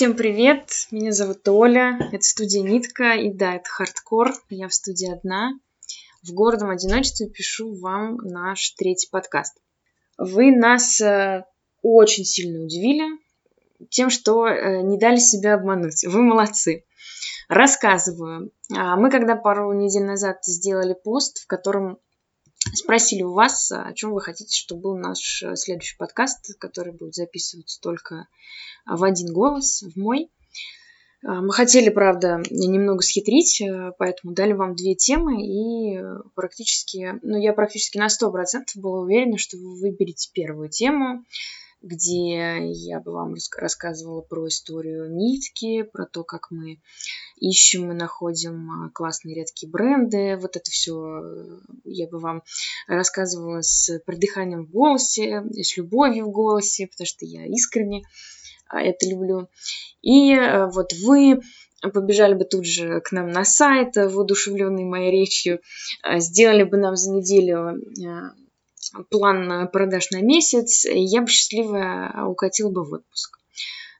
Всем привет! Меня зовут Оля, это студия Нитка, и да, это хардкор, я в студии одна. В гордом одиночестве пишу вам наш третий подкаст. Вы нас э, очень сильно удивили тем, что э, не дали себя обмануть. Вы молодцы. Рассказываю. А мы когда пару недель назад сделали пост, в котором спросили у вас, о чем вы хотите, чтобы был наш э, следующий подкаст, который будет записываться только в один голос, в мой. А, мы хотели, правда, немного схитрить, э, поэтому дали вам две темы, и э, практически, ну, я практически на 100% была уверена, что вы выберете первую тему, где я бы вам рассказывала про историю нитки, про то, как мы ищем и находим а, классные редкие бренды. Вот это все э, я бы вам рассказывала с придыханием в голосе, с любовью в голосе, потому что я искренне а, это люблю. И э, вот вы побежали бы тут же к нам на сайт, воодушевленные моей речью, а, сделали бы нам за неделю план продаж на месяц, я бы счастливо укатила бы в отпуск.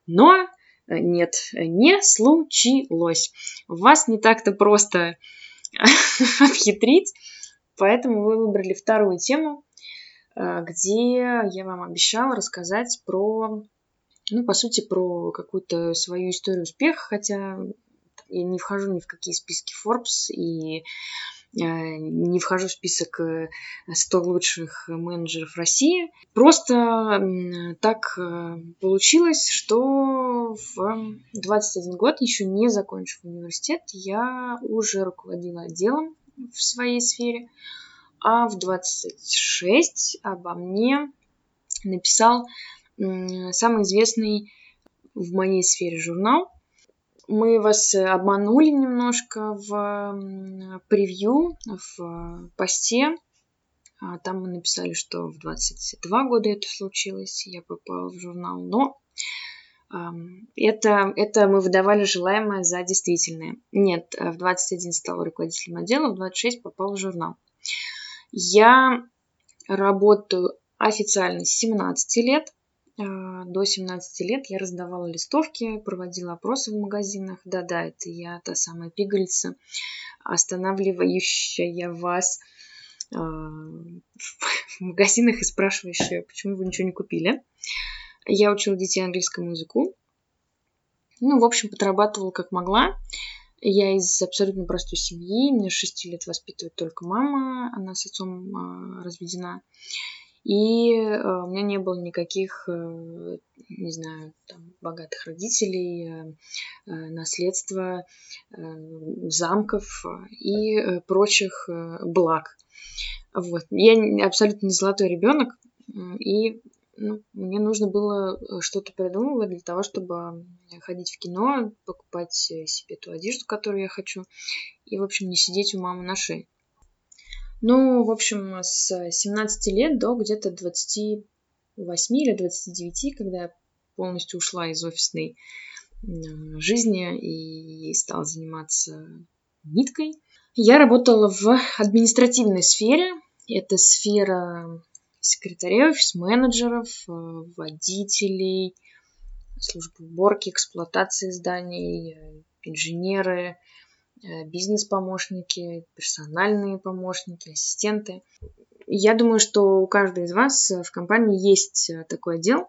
Но э, нет, не случилось. Вас не так-то просто обхитрить, поэтому вы выбрали вторую тему, э, где я вам обещала рассказать про, ну, по сути, про какую-то свою историю успеха, хотя я не вхожу ни в какие списки Forbes и Э, не вхожу в список 100 э, лучших менеджеров России. Просто так э, получилось, что в 21 год, еще не закончив университет, я уже руководила отделом в своей сфере, а в 26 обо мне написал самый известный в моей сфере журнал мы вас обманули немножко в превью, в посте. А там мы написали, что в 22 года это случилось, я попала в журнал, но это, это мы выдавали желаемое за действительное. Нет, в 21 стала руководителем отдела, в 26 попал в журнал. Я работаю официально с 17 лет. А, до 17 лет я раздавала листовки, проводила опросы в магазинах. Да-да, это я та самая пигольца, останавливающая вас а, в магазинах и спрашивающая, почему вы ничего не купили. Я учила детей английскому языку. Ну, в общем, подрабатывала как могла. Я из абсолютно простой семьи. Меня с 6 лет воспитывает только мама. Она с отцом а, разведена. И э, у меня не было никаких, э, не знаю, там, богатых родителей, э, наследства, замков и прочих благ. Вот. Я абсолютно не золотой ребенок, и ну, мне нужно было что-то придумывать для того, чтобы ходить в кино, покупать себе ту одежду, которую я хочу, и, в общем, не сидеть у мамы на шее. Ну, в общем, с 17 лет до где-то 28 или 29, когда я полностью ушла из офисной жизни и стала заниматься ниткой. Я работала в административной сфере. Это сфера секретарей, офис-менеджеров, э, водителей, службы уборки, эксплуатации зданий, э, инженеры, Э, бизнес-помощники, персональные помощники, ассистенты. Я думаю, что у каждой из вас в компании есть э, такой отдел.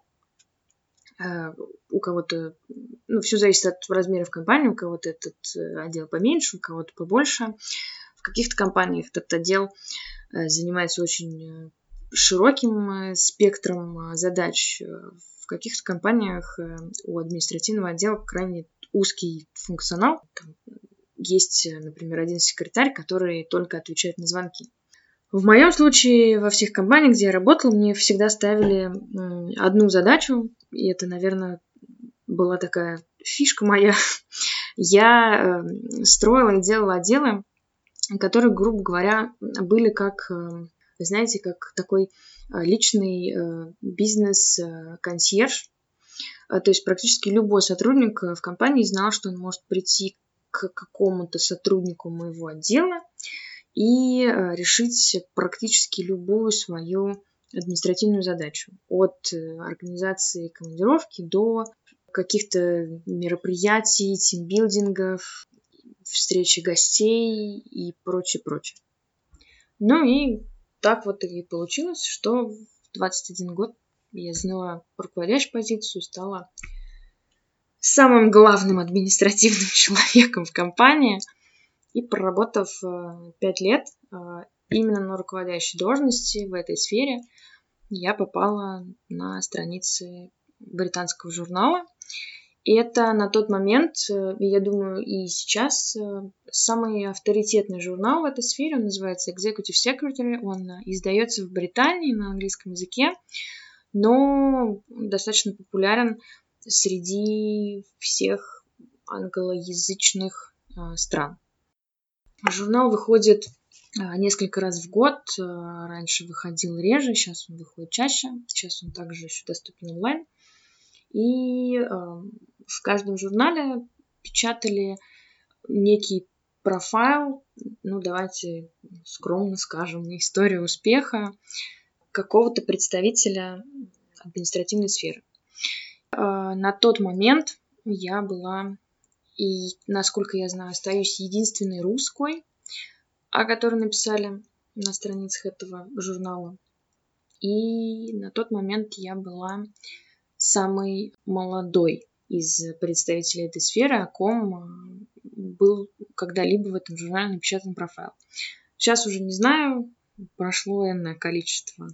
Э, у кого-то, ну, все зависит от размеров компании, у кого-то этот отдел поменьше, у кого-то побольше. В каких-то компаниях этот отдел занимается очень широким спектром задач. В каких-то компаниях у административного отдела крайне узкий функционал. Там есть, э, например, один секретарь, который только отвечает на звонки. В моем случае во всех компаниях, где я работала, мне всегда ставили одну задачу, и это, наверное, была такая фишка моя. Я э, строила и делала отделы, которые, грубо говоря, были как, э, знаете, как такой личный бизнес-консьерж. То есть практически любой сотрудник в компании знал, что он может прийти к какому-то сотруднику моего отдела и э, решить практически любую свою административную задачу. От э, организации командировки до каких-то мероприятий, тимбилдингов, встречи гостей и прочее, прочее. Ну и так вот и получилось, что в 21 год я заняла руководящую позицию, стала самым главным административным человеком в компании. И проработав 5 лет именно на руководящей должности в этой сфере, я попала на страницы британского журнала. И это на тот момент, э, я думаю, и сейчас э, самый авторитетный журнал в этой сфере, он называется Executive Secretary, он э, издается в Британии на английском языке, но достаточно популярен среди всех англоязычных стран. Журнал выходит несколько раз в год. Раньше выходил реже, сейчас он выходит чаще. Сейчас он также еще доступен онлайн. И в каждом журнале печатали некий профайл, ну давайте скромно скажем, историю успеха какого-то представителя административной сферы. А, на тот момент я была и, насколько я знаю, остаюсь единственной русской, о которой написали на страницах этого журнала. И на тот момент я была самой молодой из представителей этой сферы, о ком э, был когда-либо в этом журнале напечатан профайл. Сейчас уже не знаю, прошло энное количество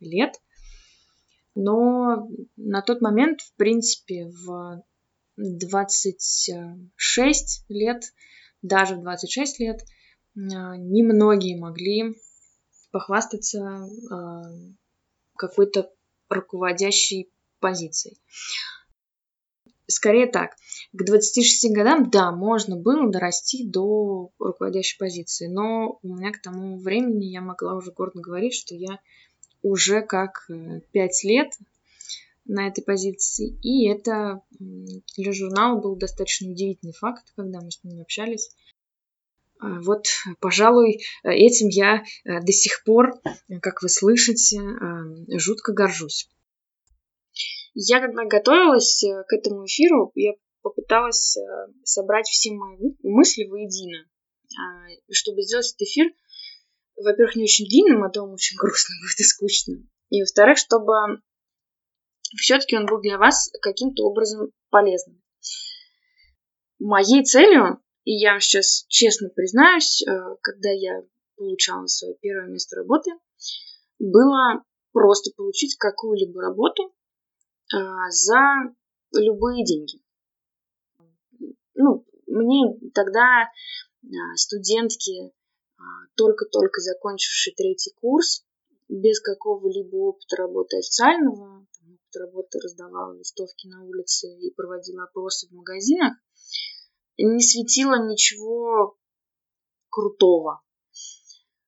лет, но на тот момент, в принципе, в 26 лет, даже в 26 лет, э, немногие могли похвастаться э, какой-то руководящей позицией. Скорее так. К 26 годам, да, можно было дорасти до руководящей позиции, но у меня к тому времени я могла уже гордо говорить, что я уже как 5 э, лет на этой позиции, и это для журнала был достаточно удивительный факт, когда мы с ним общались. А, вот, пожалуй, этим я э, до сих пор, как вы слышите, э, жутко горжусь. Я когда готовилась к этому эфиру, я попыталась собрать все мои мысли воедино, а, чтобы сделать этот эфир, во-первых, не очень длинным, а он очень грустно будет и скучно. И во-вторых, чтобы все-таки он был для вас каким-то образом полезным. Моей целью, и я вам сейчас честно признаюсь, э, когда я получала свое первое место работы, было просто получить какую-либо работу, а, за любые деньги. Ну, мне тогда а, студентки, только-только закончившие третий курс, без какого-либо опыта работы официального, там, работы раздавала листовки на улице и проводила опросы в магазинах, не светило ничего крутого.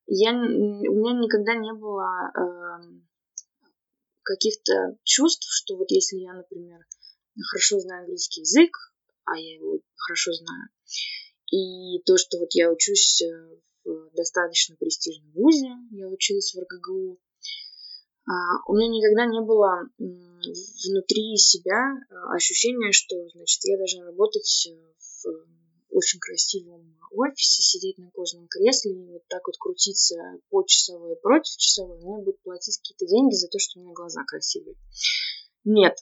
Я, у меня никогда не было э, каких-то чувств, что вот если я, например, хорошо знаю английский язык, а я его хорошо знаю, и то, что вот я учусь э, достаточно престижном вузе, я училась в РГГУ, а, у меня никогда не было внутри себя э, ощущения, что, значит, я должна работать э, в очень красивом офисе, сидеть на кожаном кресле и вот так вот крутиться по часовой и против часовой, мне будут платить какие-то деньги за то, что у меня глаза красивые. Нет.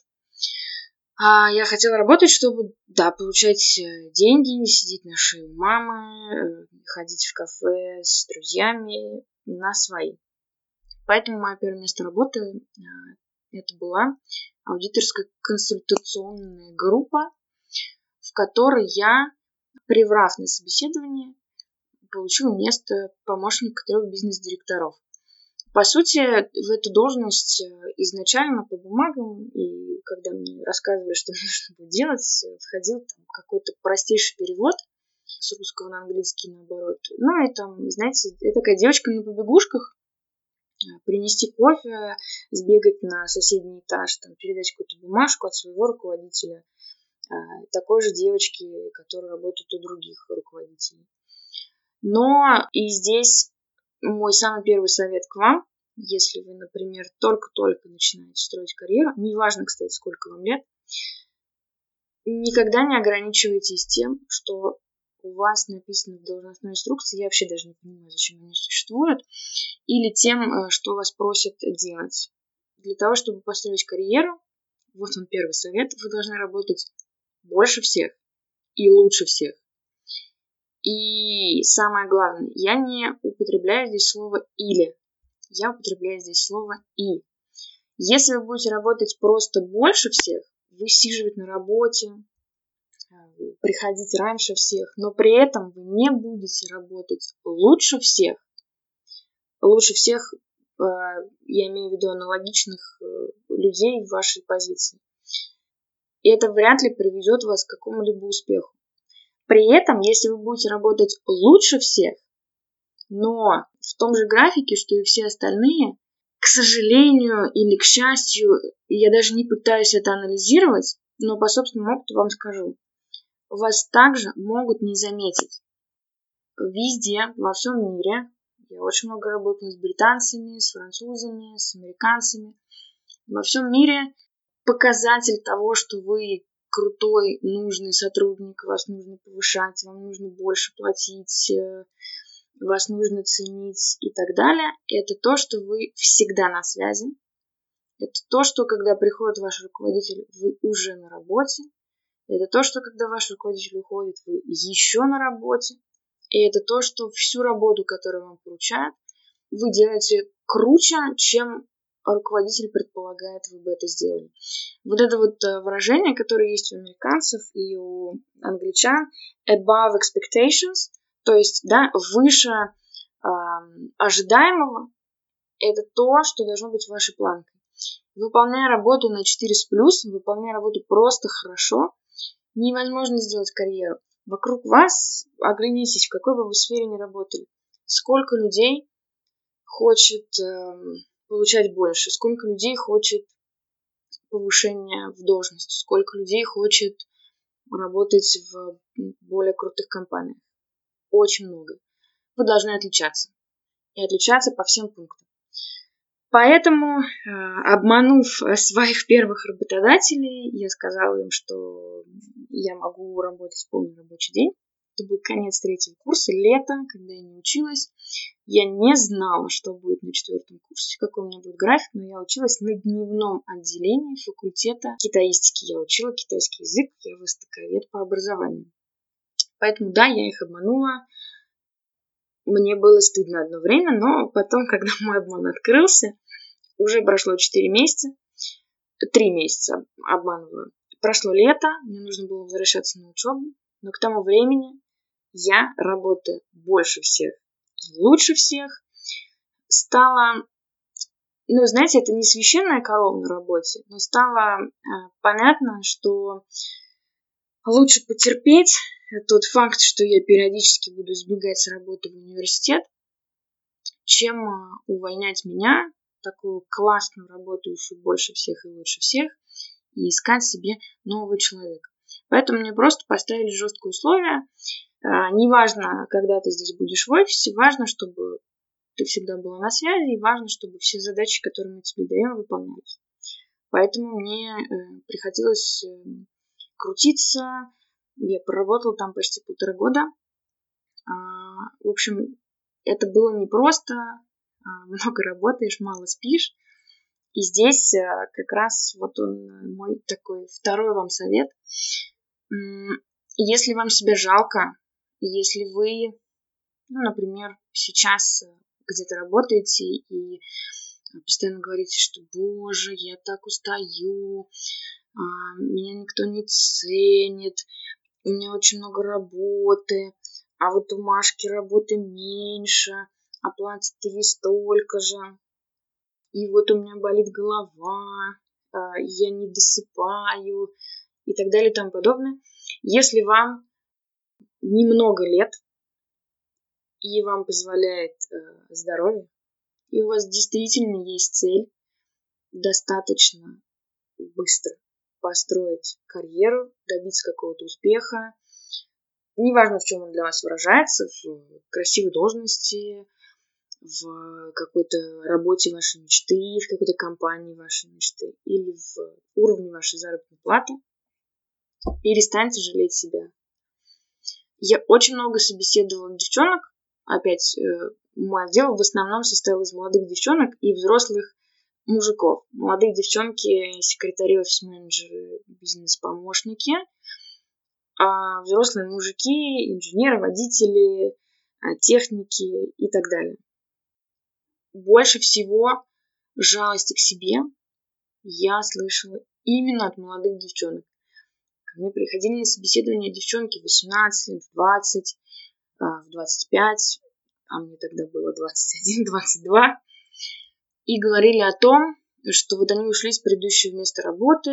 А я хотела работать, чтобы, да, получать э, деньги, не сидеть на шее мамы, э, ходить в кафе с друзьями на свои. Поэтому мое первое место работы э, это была аудиторская консультационная группа, в которой я приврав на собеседование, получил место помощника трех бизнес-директоров. По сути, в эту должность изначально по бумагам, и когда мне рассказывали, что нужно будет делать, входил там какой-то простейший перевод с русского на английский наоборот. Ну и там, знаете, я такая девочка на побегушках, э, принести кофе, сбегать на соседний этаж, там, передать какую-то бумажку от своего руководителя – а, такой же девочки, которые работают у других руководителей. Но и здесь мой самый первый совет к вам, если вы, например, только-только начинаете строить карьеру, неважно, кстати, сколько вам лет, никогда не ограничивайтесь тем, что у вас написано в должностной инструкции, я вообще даже не понимаю, зачем они существуют, или тем, э, что вас просят делать. Для того, чтобы построить карьеру, вот он первый совет, вы должны работать больше всех и лучше всех. И самое главное, я не употребляю здесь слово «или», я употребляю здесь слово «и». Если вы будете работать просто больше всех, высиживать на работе, э, приходить раньше всех, но при этом вы не будете работать лучше всех, лучше всех, э, я имею в виду аналогичных э, людей в вашей позиции. И это вряд ли приведет вас к какому-либо успеху. При этом, если вы будете работать лучше всех, но в том же графике, что и все остальные, к сожалению или к счастью, я даже не пытаюсь это анализировать, но по собственному опыту вам скажу, вас также могут не заметить. Везде, во всем мире, я очень много работала с британцами, с французами, с американцами. Во всем мире показатель того, что вы крутой, нужный сотрудник, вас нужно повышать, вам нужно больше платить, э, вас нужно ценить и так далее, это то, что вы всегда на связи. Это то, что когда приходит ваш руководитель, вы уже на работе. Это то, что когда ваш руководитель уходит, вы еще на работе. И это то, что всю работу, которую вам поручают, вы делаете круче, чем руководитель предполагает, вы бы это сделали. Вот это вот э, выражение, которое есть у американцев и у англичан, above expectations, то есть, да, выше э, ожидаемого, это то, что должно быть вашей планкой. Выполняя работу на 4 с плюсом, выполняя работу просто хорошо, невозможно сделать карьеру. Вокруг вас, оглянитесь, в какой бы вы сфере ни работали, сколько людей хочет э, получать больше, сколько людей хочет повышения в должности, сколько людей хочет работать в более крутых компаниях очень много. Вы должны отличаться. И отличаться по всем пунктам. Поэтому, э, обманув своих первых работодателей, я сказала им, что я могу работать полный рабочий день. Это был конец третьего курса, лето, когда я не училась. Я не знала, что будет на четвертом курсе, какой у меня будет график, но я училась на дневном отделении факультета китаистики. Я учила китайский язык, я востоковед по образованию. Поэтому да, я их обманула. Мне было стыдно одно время, но потом, когда мой обман открылся, уже прошло 4 месяца, 3 месяца обманываю. Прошло лето, мне нужно было возвращаться на учебу, но к тому времени я, работая больше всех лучше всех, стала, ну, знаете, это не священная корова на работе, но стало э, понятно, что лучше потерпеть тот факт, что я периодически буду сбегать с работы в университет, чем а, увольнять меня, такую классную работающую больше всех и лучше всех, и искать себе нового человека. Поэтому мне просто поставили жесткие условия. А, неважно, когда ты здесь будешь в офисе, важно, чтобы ты всегда была на связи, и важно, чтобы все задачи, которые мы тебе даем, выполнялись. Поэтому мне э, приходилось э, крутиться, я проработала там почти полтора года. А, в общем, это было непросто. А, много работаешь, мало спишь. И здесь а, как раз вот он мой такой второй вам совет. Если вам себя жалко, если вы, ну, например, сейчас где-то работаете и постоянно говорите, что, боже, я так устаю, меня никто не ценит, у меня очень много работы, а вот у Машки работы меньше, а платят ей столько же. И вот у меня болит голова, а, я не досыпаю и так далее и тому подобное. Если вам немного лет и вам позволяет э, здоровье, и у вас действительно есть цель достаточно быстро построить карьеру, добиться какого-то успеха. Неважно, в чем он для вас выражается, в красивой должности, в какой-то работе вашей мечты, в какой-то компании вашей мечты или в уровне вашей заработной платы. перестаньте жалеть себя. Я очень много собеседовала девчонок, опять э, мой отдел в основном состоял из молодых девчонок и взрослых мужиков. Молодые девчонки, секретари, офис-менеджеры, бизнес-помощники, а взрослые мужики, инженеры, водители, а, техники и так далее. Больше всего жалости к себе я слышала именно от молодых девчонок. Ко мне приходили на собеседование девчонки в 18 лет, в 20, а, в 25, а мне тогда было 21, 22, и говорили о том, что вот они ушли с предыдущего места работы,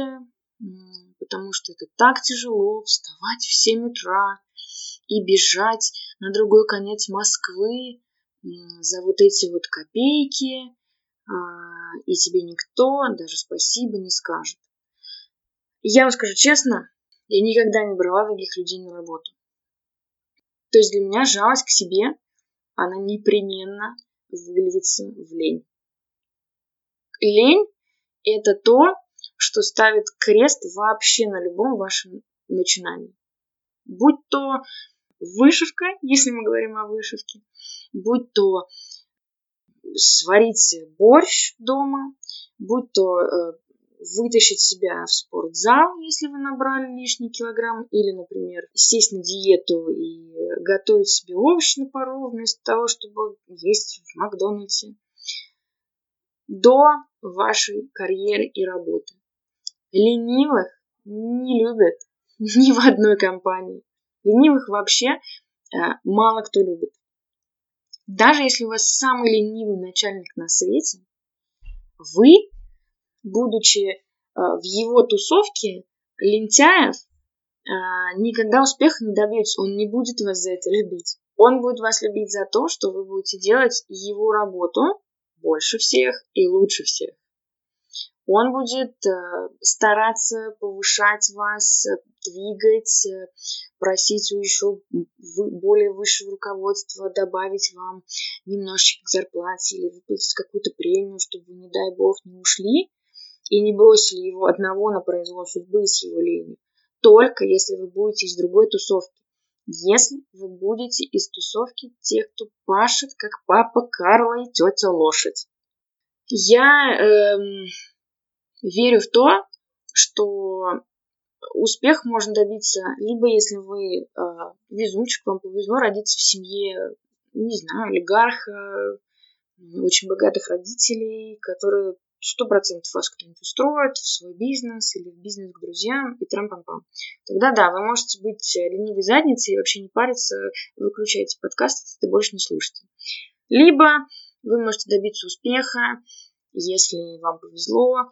потому что это так тяжело вставать в 7 утра и бежать на другой конец Москвы за вот эти вот копейки, а, и тебе никто даже спасибо не скажет. Я вам скажу честно, я никогда не брала таких людей на работу. То есть для меня жалость к себе, она непременно выльется в лень. Лень – это то, что ставит крест вообще на любом вашем начинании. Будь то вышивка, если мы говорим о вышивке, будь то сварить борщ дома, будь то э, вытащить себя в спортзал, если вы набрали лишний килограмм, или, например, сесть на диету и готовить себе овощи на пару вместо того, чтобы есть в Макдональдсе, до вашей карьеры и работы. Ленивых не любят ни в одной компании. Ленивых вообще э, мало кто любит. Даже если у вас самый ленивый начальник на свете, вы будучи э, в его тусовке лентяев, э, никогда успеха не добьетесь. Он не будет вас за это любить. Он будет вас любить за то, что вы будете делать его работу больше всех и лучше всех. Он будет э, стараться повышать вас, двигать, просить у еще более высшего руководства добавить вам немножечко к зарплате или выплатить какую-то премию, чтобы не дай бог, не ушли и не бросили его одного на произвол судьбы с его ленью. Только если вы будете из другой тусовки. Если вы будете из тусовки тех, кто пашет, как папа Карла и тетя лошадь. Я эм, верю в то, что успех можно добиться либо если вы э, везунчик, вам повезло родиться в семье, не знаю, олигарха, очень богатых родителей, которые сто процентов вас кто-нибудь устроит в свой бизнес или в бизнес к друзьям и трам-пам-пам. Тогда да, вы можете быть ленивой задницей и вообще не париться, выключайте подкаст, это больше не слушайте. Либо вы можете добиться успеха, если вам повезло,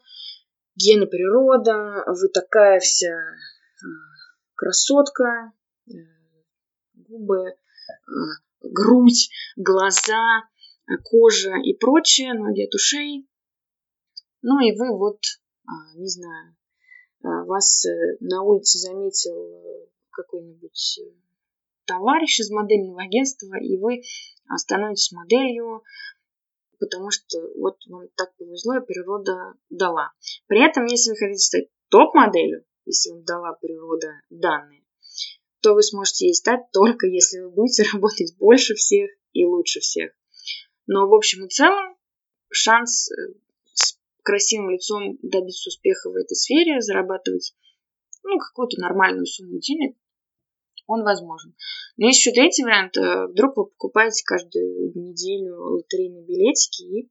гены природа, вы такая вся а, красотка, э, губы, грудь, глаза, кожа и прочее, ноги от ушей, ну и вы вот, а, не знаю, а, вас э, на улице заметил э, какой-нибудь э, товарищ из модельного агентства, и вы становитесь моделью, потому что вот вам так повезло, и природа дала. При этом, если вы хотите стать топ-моделью, если вам дала природа данные, то вы сможете ей стать только если вы будете работать больше всех и лучше всех. Но в общем и целом шанс красивым лицом добиться успеха в этой сфере, зарабатывать ну, какую-то нормальную сумму денег, он возможен. Но есть еще третий вариант. Э, вдруг вы покупаете каждую неделю лотерейные билетики и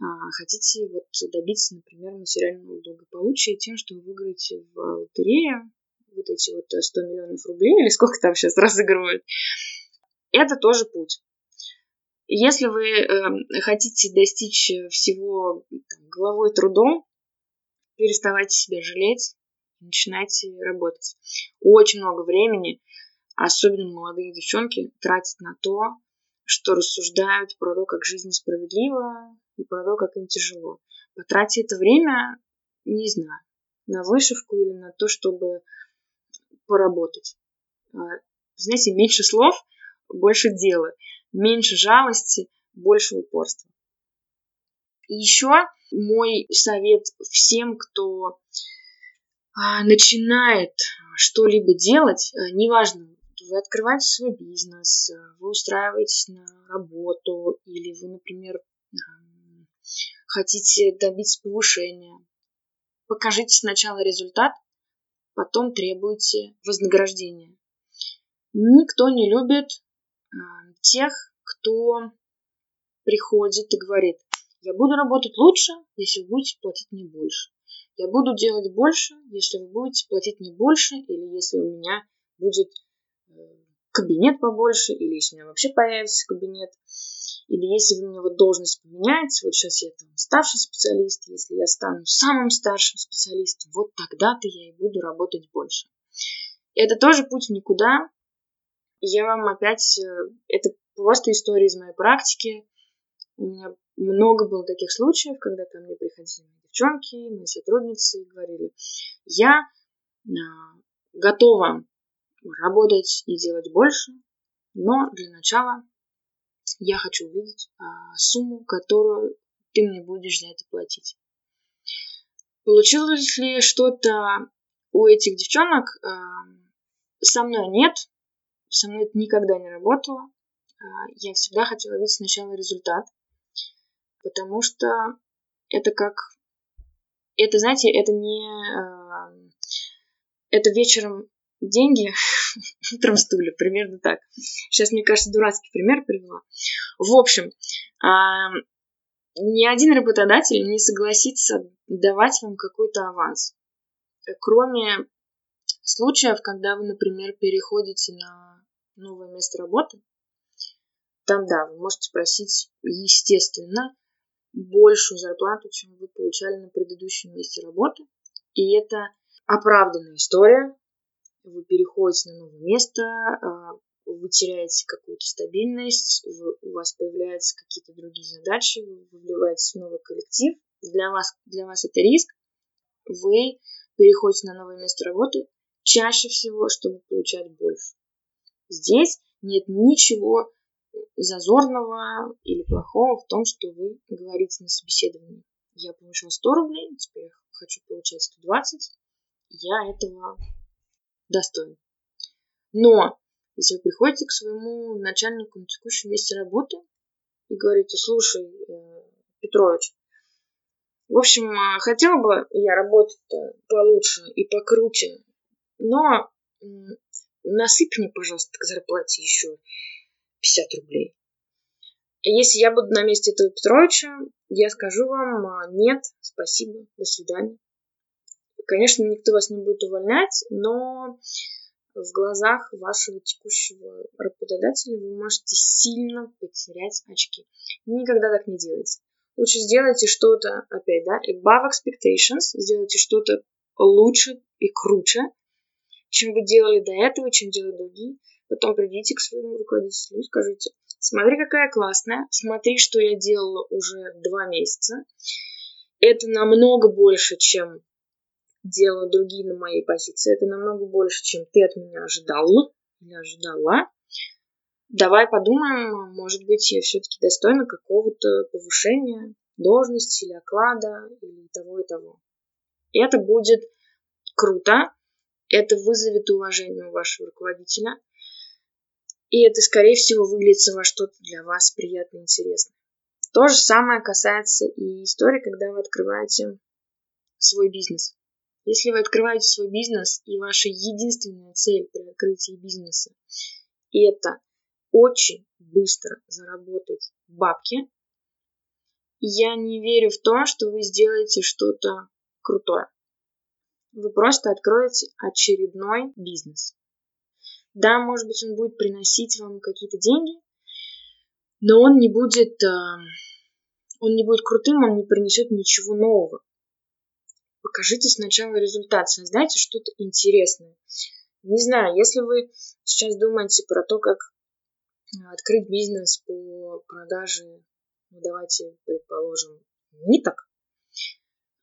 а, хотите вот добиться, например, материального благополучия тем, что вы выиграете в лотерее вот эти вот 100 миллионов рублей или сколько там сейчас разыгрывают. Это тоже путь. Если вы э, хотите достичь всего там, головой трудом, переставайте себя жалеть, начинайте работать. Очень много времени, особенно молодые девчонки, тратят на то, что рассуждают про то, как жизнь несправедлива и про то, как им тяжело. Потратьте это время, не знаю, на вышивку или на то, чтобы поработать. А, знаете, меньше слов, больше дела меньше жалости, больше упорства. И еще мой совет всем, кто а, начинает что-либо делать, э, неважно, вы открываете свой бизнес, э, вы устраиваетесь на работу, или вы, например, хотите добиться повышения. Покажите сначала результат, потом требуйте вознаграждения. Никто не любит тех, кто приходит и говорит, я буду работать лучше, если вы будете платить мне больше. Я буду делать больше, если вы будете платить мне больше, или если у меня будет э, кабинет побольше, или если у меня вообще появится кабинет, или если вы мне вот должность поменяете, вот сейчас я там старший специалист, если я стану самым старшим специалистом, вот тогда-то я и буду работать больше. Это тоже путь в никуда. Я вам опять... Э, это просто история из моей практики. У меня много было таких случаев, когда ко мне приходили девчонки, мои сотрудницы и говорили, я а, готова работать и делать больше, но для начала я хочу увидеть а, сумму, которую ты мне будешь за это платить. Получилось ли что-то у этих девчонок? Со мной нет, со мной это никогда не работало. А, я всегда хотела видеть сначала результат, потому что это как... Это, знаете, это не... А, это вечером деньги, утром стулья, примерно так. Сейчас, мне кажется, дурацкий пример привела. В общем, а, ни один работодатель не согласится давать вам какой-то аванс. Кроме случаев, когда вы, например, переходите на новое место работы, там, да, вы можете просить, естественно, большую зарплату, чем вы получали на предыдущем месте работы. И это оправданная история. Вы переходите на новое место, а, вы теряете какую-то стабильность, вы, у вас появляются какие-то другие задачи, вы вливаетесь в новый коллектив. Для вас, для вас это риск. Вы переходите на новое место работы чаще всего, чтобы получать больше. Здесь нет ничего зазорного или плохого в том, что вы говорите на собеседовании. Я получила 100 рублей, теперь хочу получать 120. Я этого достоин. Но если вы приходите к своему начальнику на текущем месте работы и говорите, слушай, э, Петрович, в общем, э, хотела бы я работать получше и покруче, но насыпь мне, пожалуйста, к зарплате еще 50 рублей. Если я буду на месте этого Петровича, я скажу вам а, нет, спасибо, до свидания. Конечно, никто вас не будет увольнять, но в глазах вашего текущего работодателя вы можете сильно потерять очки. Никогда так не делайте. Лучше сделайте что-то, опять, да, above expectations, сделайте что-то лучше и круче, чем вы делали до этого, чем делают другие. Потом придите к своему руководителю и скажите, смотри, какая классная, смотри, что я делала уже два месяца. Это намного больше, чем делают другие на моей позиции. Это намного больше, чем ты от меня ожидал или ожидала. Давай подумаем, может быть, я все-таки достойна какого-то повышения должности или оклада, или того и того. Это будет круто, это вызовет уважение у вашего руководителя, и это, скорее всего, выльется во что-то для вас приятно и интересное. То же самое касается и истории, когда вы открываете свой бизнес. Если вы открываете свой бизнес, и ваша единственная цель при открытии бизнеса – это очень быстро заработать бабки, я не верю в то, что вы сделаете что-то крутое. Вы просто откроете очередной бизнес. Да, может быть, он будет приносить вам какие-то деньги, но он не будет, э, он не будет крутым, он не принесет ничего нового. Покажите сначала результат, создайте что-то интересное. Не знаю, если вы сейчас думаете про то, как открыть бизнес по продаже, ну, давайте предположим, ниток,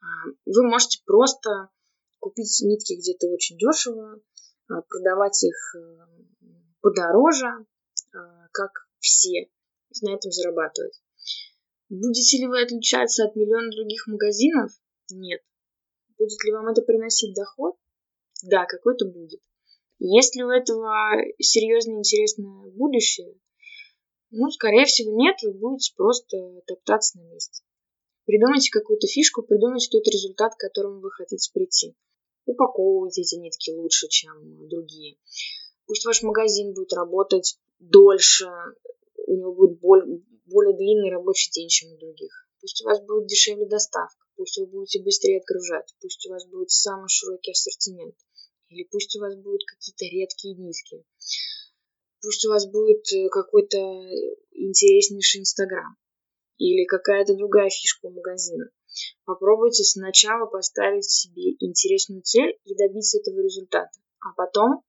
а, вы можете просто купить нитки где-то очень дешево, а, продавать их э, подороже, а, как все, на этом зарабатывать. Будете ли вы отличаться от миллиона других магазинов? Нет. Будет ли вам это приносить доход? Да, какой-то будет. Есть ли у этого серьезное интересное будущее? Ну, скорее всего, нет, вы будете просто топтаться на месте. Придумайте какую-то фишку, придумайте тот результат, к которому вы хотите прийти. Упаковывайте эти нитки лучше, чем другие. Пусть ваш магазин будет работать дольше, у него будет более, более длинный рабочий день, чем у других. Пусть у вас будет дешевле доставка, пусть вы будете быстрее отгружать, пусть у вас будет самый широкий ассортимент, или пусть у вас будут какие-то редкие нитки, пусть у вас будет э, какой-то интереснейший Инстаграм или какая-то другая фишка у магазина. Попробуйте сначала поставить себе интересную цель и добиться этого результата, а потом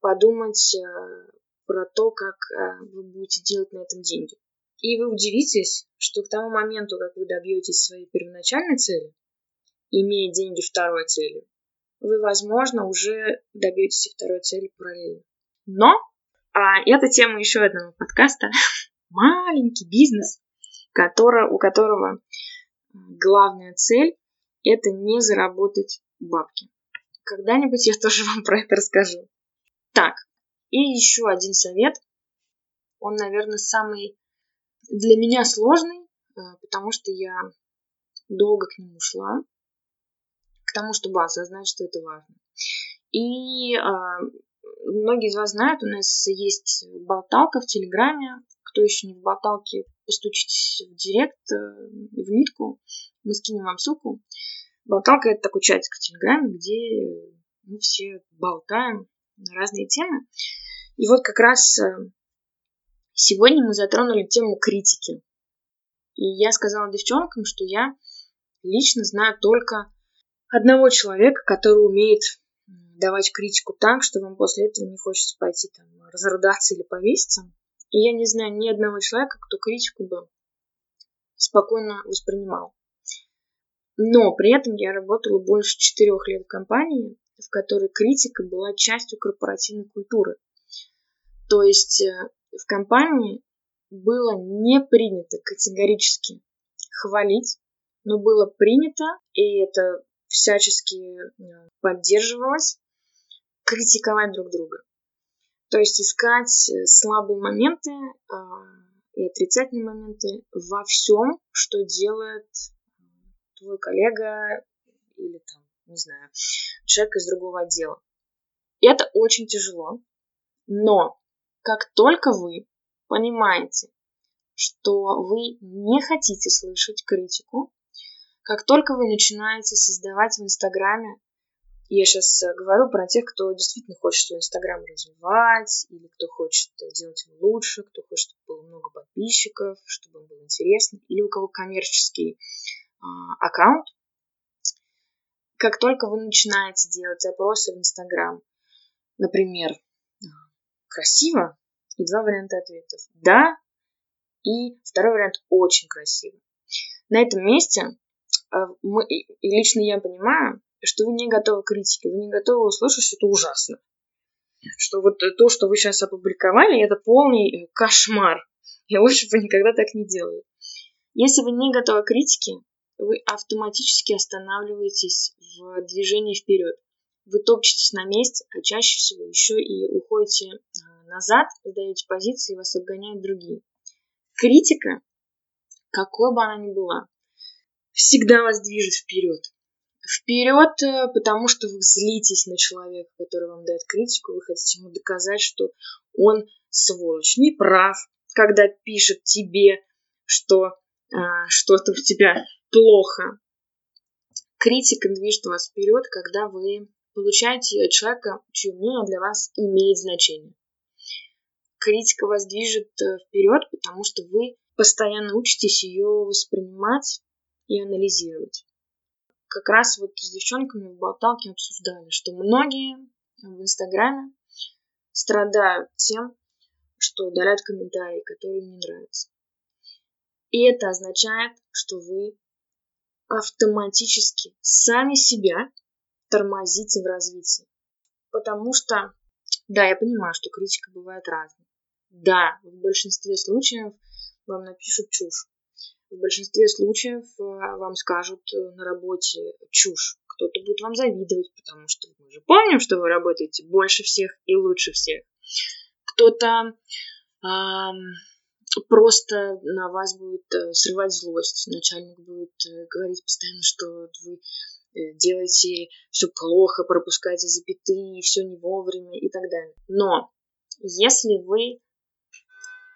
подумать э, про то, как э, вы будете делать на этом деньги. И вы удивитесь, что к тому моменту, как вы добьетесь своей первоначальной цели, имея деньги второй цели, вы, возможно, уже добьетесь второй цели параллельно. Но а это тема еще одного подкаста. Маленький бизнес, который, у которого главная цель – это не заработать бабки. Когда-нибудь я тоже вам про это расскажу. Так, и еще один совет. Он, наверное, самый для меня сложный, э, потому что я долго к нему шла, к тому, чтобы осознать, что это важно. И а, многие из вас знают, у нас есть болталка в Телеграме. Кто еще не в болталке, постучитесь в директ, э, в нитку, мы скинем вам ссылку. Болталка – это такой чатик в Телеграме, где мы все болтаем на разные темы. И вот как раз э, сегодня мы затронули тему критики. И я сказала девчонкам, что я лично знаю только одного человека, который умеет давать критику так, что вам после этого не хочется пойти там разрыдаться или повеситься. И я не знаю ни одного человека, кто критику бы спокойно воспринимал. Но при этом я работала больше четырех лет в компании, в которой критика была частью корпоративной культуры. То есть э, в компании было не принято категорически хвалить, но было принято, и это всячески э, поддерживалось, критиковать друг друга. То есть искать э, слабые моменты а, и отрицательные моменты во всем, что делает э, твой коллега или там, не знаю, человек из другого отдела. Это очень тяжело, но как только вы понимаете, что вы не хотите слышать критику, как только вы начинаете создавать в Инстаграме я сейчас э, говорю про тех, кто действительно хочет свой Инстаграм развивать, или кто хочет э, делать его лучше, кто хочет, чтобы было много подписчиков, чтобы он был интересный, или у кого коммерческий э, аккаунт. Как только вы начинаете делать запросы в Инстаграм, например, красиво, и два варианта ответов. Да, и второй вариант очень красиво. На этом месте э, мы, и лично я понимаю, что вы не готовы к критике, вы не готовы услышать, что это ужасно. Что вот то, что вы сейчас опубликовали, это полный э, кошмар. И лучше бы никогда так не делали. Если вы не готовы к критике, вы автоматически останавливаетесь в движении вперед. Вы топчетесь на месте, а чаще всего еще и уходите э, назад, сдаете позиции вас обгоняют другие. Критика, какой бы она ни была, всегда вас движет вперед вперед, э, потому что вы злитесь на человека, который вам дает критику, вы хотите ему доказать, что он сволочь, не прав, когда пишет тебе, что а, что-то у тебя плохо. Критика движет вас вперед, когда вы получаете от человека, чье мнение для вас имеет значение. Критика вас движет э, вперед, потому что вы постоянно учитесь ее воспринимать и анализировать как раз вот с девчонками в болталке обсуждали, что многие в Инстаграме страдают тем, что удаляют комментарии, которые им не нравятся. И это означает, что вы автоматически сами себя тормозите в развитии. Потому что, да, я понимаю, что критика бывает разной. Да, в большинстве случаев вам напишут чушь. В большинстве случаев э, вам скажут э, на работе чушь. Кто-то будет вам завидовать, потому что мы же помним, что вы работаете больше всех и лучше всех. Кто-то эм, просто на вас будет э, срывать злость. Начальник будет говорить постоянно, что вы делаете все плохо, пропускаете запятые, все не вовремя и так далее. Но если вы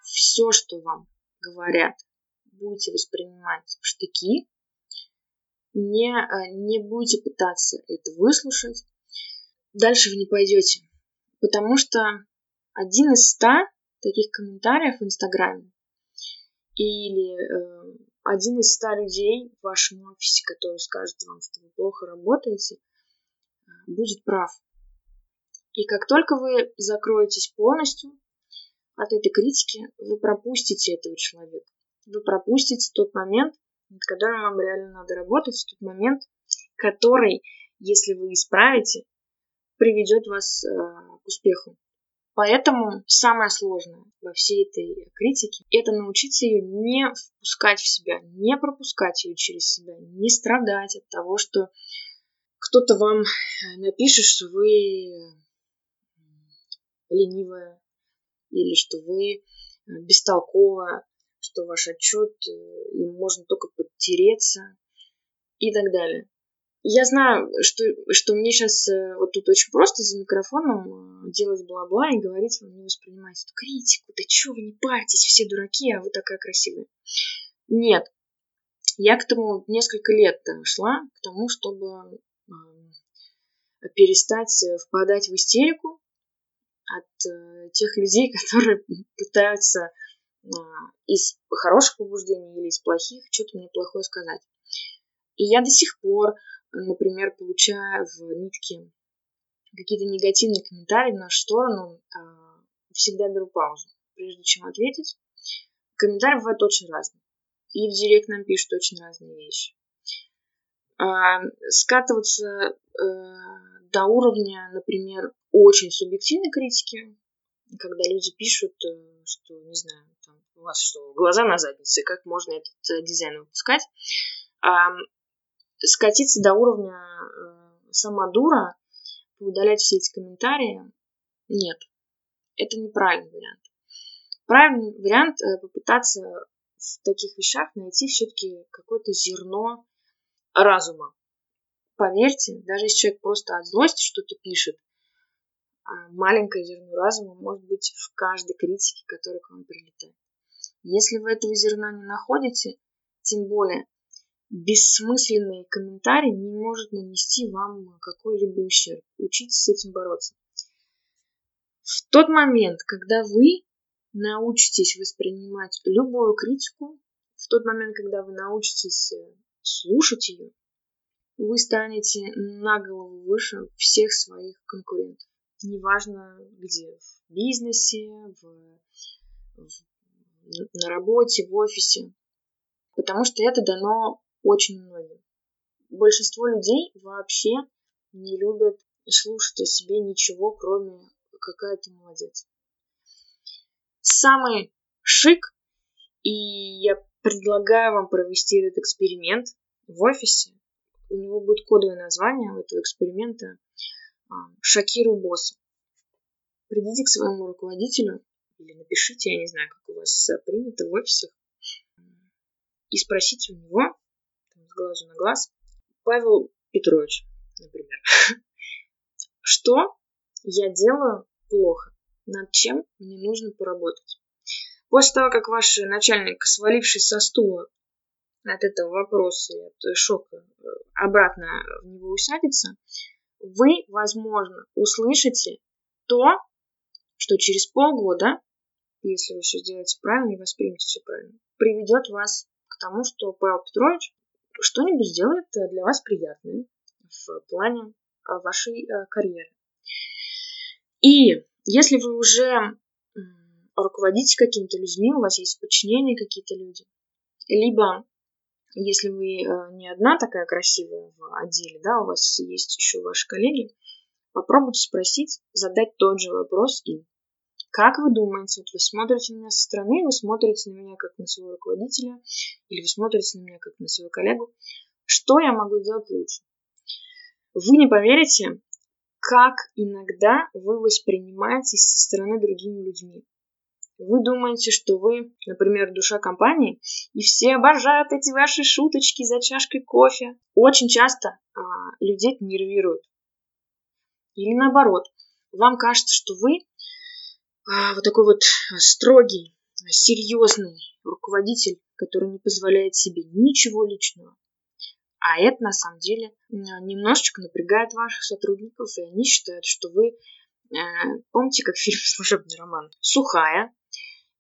все, что вам говорят, будете воспринимать в штыки, не, э, не будете пытаться это выслушать, дальше вы не пойдете. Потому что один из ста таких комментариев в Инстаграме или э, один из ста людей в вашем офисе, который скажет вам, что вы плохо работаете, э, будет прав. И как только вы закроетесь полностью от этой критики, вы пропустите этого человека. Вы пропустите тот момент, над которым вам реально надо работать, тот момент, который, если вы исправите, приведет вас э, к успеху. Поэтому самое сложное во всей этой критике – это научиться ее не впускать в себя, не пропускать ее через себя, не страдать от того, что кто-то вам напишет, что вы ленивая или что вы бестолковая, что ваш отчет, э, им можно только подтереться и так далее. Я знаю, что, что мне сейчас э, вот тут очень просто за микрофоном э, делать бла-бла и говорить вам не воспринимать эту критику. Да чё вы не парьтесь, все дураки, а вы такая красивая. Нет. Я к этому несколько лет шла, к тому, чтобы перестать впадать в истерику от тех людей, которые пытаются из хороших побуждений или из плохих что-то мне плохое сказать. И я до сих пор, например, получаю в нитке какие-то негативные комментарии в нашу сторону, а, всегда беру паузу, прежде чем ответить. Комментарии бывают очень разные. И в директ нам пишут очень разные вещи. А, скатываться э, до уровня, например, очень субъективной критики, когда люди пишут, э, что, не знаю, там, у вас что, глаза на заднице, как можно этот э, дизайн выпускать, а, скатиться до уровня э, сама дура, удалять все эти комментарии, нет. Это неправильный вариант. Правильный вариант попытаться в таких вещах найти все-таки какое-то зерно разума. Поверьте, даже если человек просто от злости что-то пишет, маленькое зерно разума может быть в каждой критике, которая к вам прилетает. Если вы этого зерна не находите, тем более бессмысленный комментарий не может нанести вам какой-либо ущерб. Учитесь с этим бороться. В тот момент, когда вы научитесь воспринимать любую критику, в тот момент, когда вы научитесь э, слушать ее, вы станете на голову выше всех своих конкурентов неважно где, в бизнесе, в, в, на работе, в офисе, потому что это дано очень многим. Большинство людей вообще не любят слушать о себе ничего, кроме какая ты молодец. Самый шик, и я предлагаю вам провести этот эксперимент в офисе. У него будет кодовое название у этого эксперимента шокируй босса. Придите к своему руководителю или напишите, я не знаю, как у вас принято в офисах, и спросите у него, там, с глазу на глаз, Павел Петрович, например, что я делаю плохо, над чем мне нужно поработать. После того, как ваш начальник, свалившись со стула от этого вопроса и от шока, э, обратно в него усядется, вы, возможно, услышите то, что через полгода, если вы все сделаете правильно и воспримете все правильно, приведет вас к тому, что Павел Петрович что-нибудь сделает для вас приятное в плане а, вашей а, карьеры. И если вы уже руководите какими-то людьми, у вас есть подчинение какие-то люди, либо если вы э, не одна такая красивая в отделе, да, у вас есть еще ваши коллеги, попробуйте спросить, задать тот же вопрос им. Как вы думаете, вот вы смотрите на меня со стороны, вы смотрите на меня как на своего руководителя, или вы смотрите на меня как на своего коллегу, что я могу сделать лучше? Вы не поверите, как иногда вы воспринимаетесь со стороны другими людьми. Вы думаете, что вы, например, душа компании, и все обожают эти ваши шуточки за чашкой кофе. Очень часто а, людей это нервирует. Или наоборот, вам кажется, что вы а, вот такой вот строгий, серьезный руководитель, который не позволяет себе ничего личного. А это на самом деле немножечко напрягает ваших сотрудников, и они считают, что вы, э, помните, как фильм «Служебный роман», сухая,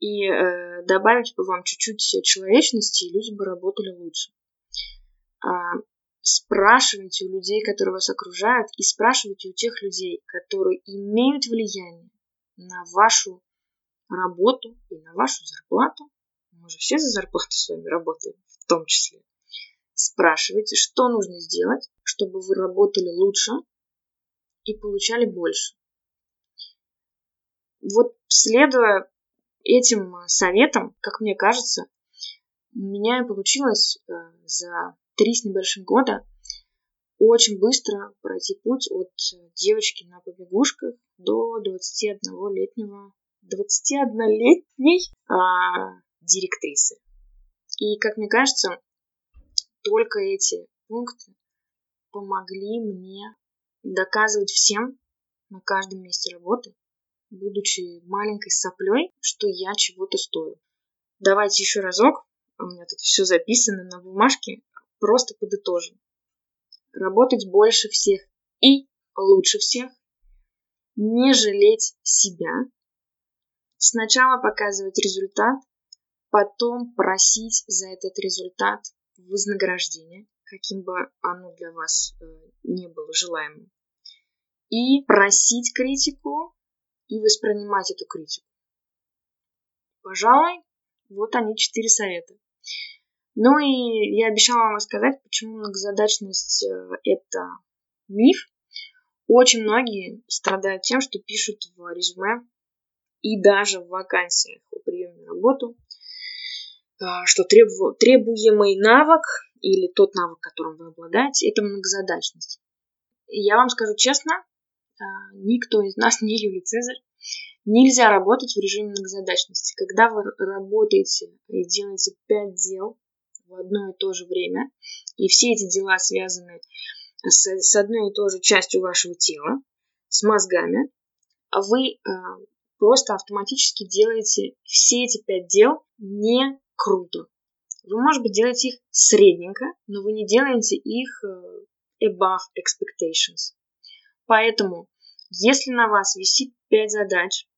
и э, добавить бы вам чуть-чуть человечности, и люди бы работали лучше. А, спрашивайте у людей, которые вас окружают, и спрашивайте у тех людей, которые имеют влияние на вашу работу и на вашу зарплату. Мы же все за зарплату с вами работаем, в том числе. Спрашивайте, что нужно сделать, чтобы вы работали лучше и получали больше. Вот следуя этим советам, как мне кажется, у меня получилось э, за три с небольшим года очень быстро пройти путь от девочки на побегушках до 21-летнего 21-летней а, директрисы. И, как мне кажется, только эти пункты помогли мне доказывать всем на каждом месте работы, будучи маленькой соплей, что я чего-то стою. Давайте еще разок, у меня тут все записано на бумажке, просто подытожим. Работать больше всех и лучше всех, не жалеть себя, сначала показывать результат, потом просить за этот результат вознаграждение, каким бы оно для вас э, не было желаемым, и просить критику и воспринимать эту критику. Пожалуй, вот они четыре совета. Ну и я обещала вам рассказать, почему многозадачность э, – это миф. Очень многие страдают тем, что пишут в резюме и даже в вакансиях о приеме на работу – а, что требу, требуемый навык или тот навык, которым вы обладаете, это многозадачность. И я вам скажу честно, никто из нас не Юлий Цезарь. Нельзя работать в режиме многозадачности. Когда вы работаете и делаете пять дел в одно и то же время, и все эти дела связаны с, с одной и той же частью вашего тела, с мозгами, вы а, просто автоматически делаете все эти пять дел не круто. Вы, может быть, делаете их средненько, но вы не делаете их э, above expectations. Поэтому, если на вас висит 5 задач,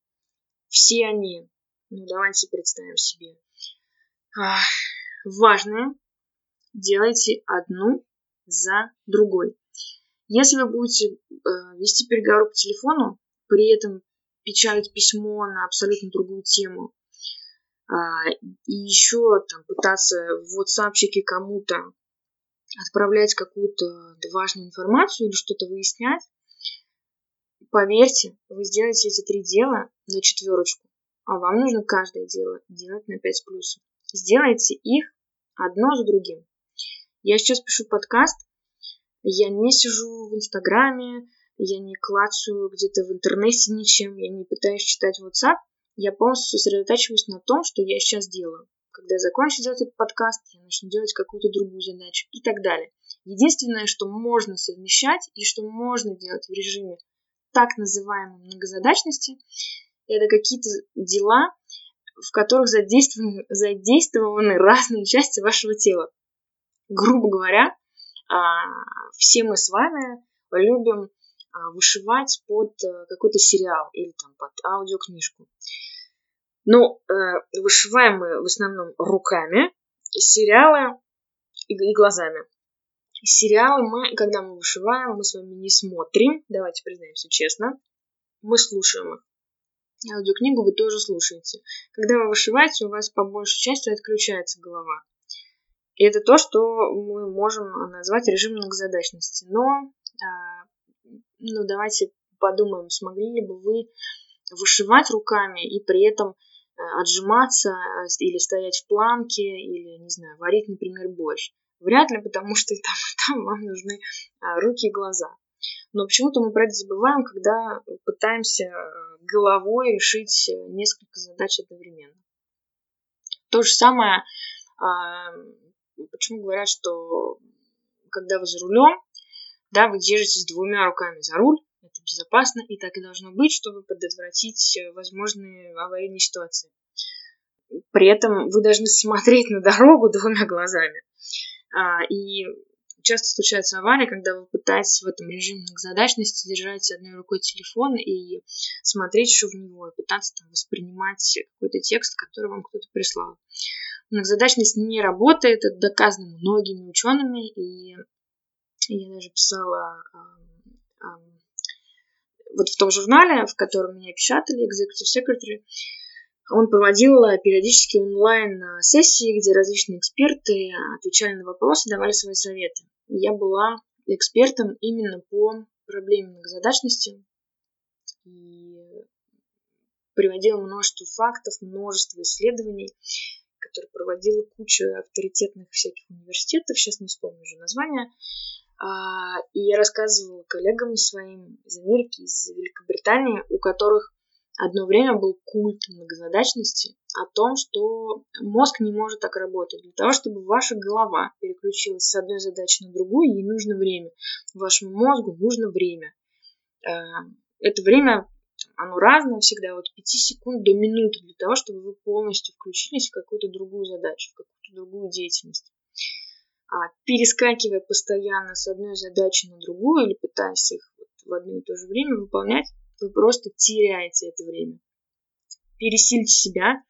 все они, ну давайте представим себе, важные, делайте одну за другой. Если вы будете э, вести переговоры по телефону, при этом печатать письмо на абсолютно другую тему, а, и еще там пытаться в WhatsAppчике кому-то отправлять какую-то важную информацию или что-то выяснять, поверьте, вы сделаете эти три дела на четверочку, а вам нужно каждое дело делать на 5 плюсов. Сделайте их одно за другим. Я сейчас пишу подкаст, я не сижу в Инстаграме, я не клацаю где-то в интернете ничем, я не пытаюсь читать WhatsApp, я полностью сосредотачиваюсь на том, что я сейчас делаю. Когда я закончу делать этот подкаст, я начну делать какую-то другую задачу и так далее. Единственное, что можно совмещать и что можно делать в режиме так называемой многозадачности, это какие-то дела, в которых задействованы, задействованы разные части вашего тела. Грубо говоря, а, все мы с вами любим а, вышивать под э, какой-то сериал или там под аудиокнижку. Но э, вышиваем мы в основном руками, сериалы и глазами. Сериалы мы, когда мы вышиваем, мы с вами не смотрим, давайте признаемся честно, мы слушаем их. Аудиокнигу вы тоже слушаете. Когда вы вышиваете, у вас по большей части отключается голова. И это то, что мы можем назвать режимом многозадачности. Но, а, ну, давайте подумаем, смогли ли бы вы вышивать руками и при этом э, отжиматься э, или стоять в планке, или, не знаю, варить, например, борщ. Вряд ли, потому что и там, и там вам нужны а, руки и глаза. Но почему-то мы про это забываем, когда пытаемся головой решить несколько задач одновременно. То же самое, а, почему говорят, что когда вы за рулем, да, вы держитесь двумя руками за руль, это безопасно, и так и должно быть, чтобы предотвратить возможные аварийные ситуации. При этом вы должны смотреть на дорогу двумя глазами. А, и часто случаются аварии, когда вы пытаетесь в этом режиме многозадачности держать одной рукой телефон и смотреть еще в него, и пытаться там воспринимать какой-то текст, который вам кто-то прислал. Многозадачность не работает, это доказано многими учеными, и я даже писала вот в том журнале, в котором меня печатали, Executive Secretary, он проводил периодически онлайн-сессии, где различные эксперты отвечали на вопросы, давали свои советы. Я была экспертом именно по проблеме многозадачности и приводила множество фактов, множество исследований, которые проводила куча авторитетных всяких университетов, сейчас не вспомню уже название, а, и я рассказывала коллегам своим из Америки, из Великобритании, у которых одно время был культ многозадачности о том, что мозг не может так работать. Для того, чтобы ваша голова переключилась с одной задачи на другую, ей нужно время. Вашему мозгу нужно время. Э, это время, оно разное всегда, от 5 секунд до минуты, для того, чтобы вы полностью включились в какую-то другую задачу, в какую-то другую деятельность. А перескакивая постоянно с одной задачи на другую или пытаясь их в одно и то же время выполнять, вы просто теряете это время. Пересильте себя,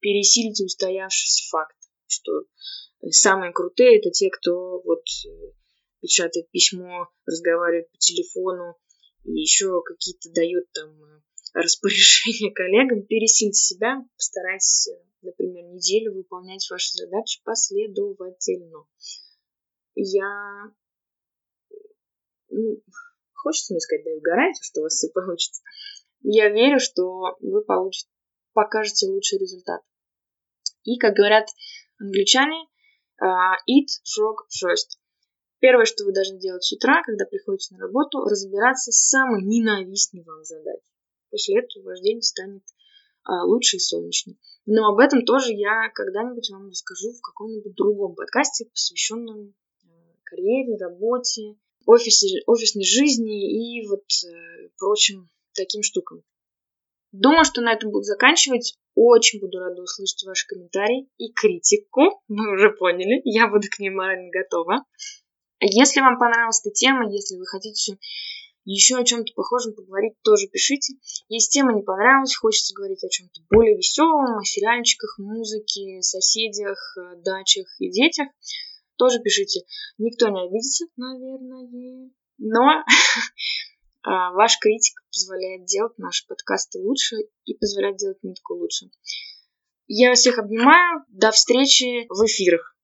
пересильте устоявшийся факт, что самые крутые это те, кто вот э, печатает письмо, разговаривает по телефону и еще какие-то дает там э, распоряжения коллегам. Пересильте себя, постарайтесь, э, например, неделю выполнять ваши задачи последовательно. Я ну, Хочется мне сказать, даю гарантию, что у вас все получится. Я верю, что вы получите, покажете лучший результат. И, как говорят англичане, uh, eat frog first. Первое, что вы должны делать с утра, когда приходите на работу, разбираться с самой ненавистной вам задачей. После этого ваш день станет uh, лучше и солнечнее. Но об этом тоже я когда-нибудь вам расскажу в каком-нибудь другом подкасте, посвященном uh, карьере, работе, офисе, офисной жизни и вот э, прочим таким штукам. Думаю, что на этом буду заканчивать. Очень буду рада услышать ваши комментарии и критику. Вы уже поняли, я буду к ней морально готова. Если вам понравилась эта тема, если вы хотите еще о чем-то похожем поговорить, тоже пишите. Если тема не понравилась, хочется говорить о чем-то более веселом, о сериальчиках, музыке, соседях, э, дачах и детях, тоже пишите. Никто не обидится, наверное. Но а, ваш критик позволяет делать наши подкасты лучше и позволяет делать нитку лучше. Я всех обнимаю. До встречи в эфирах.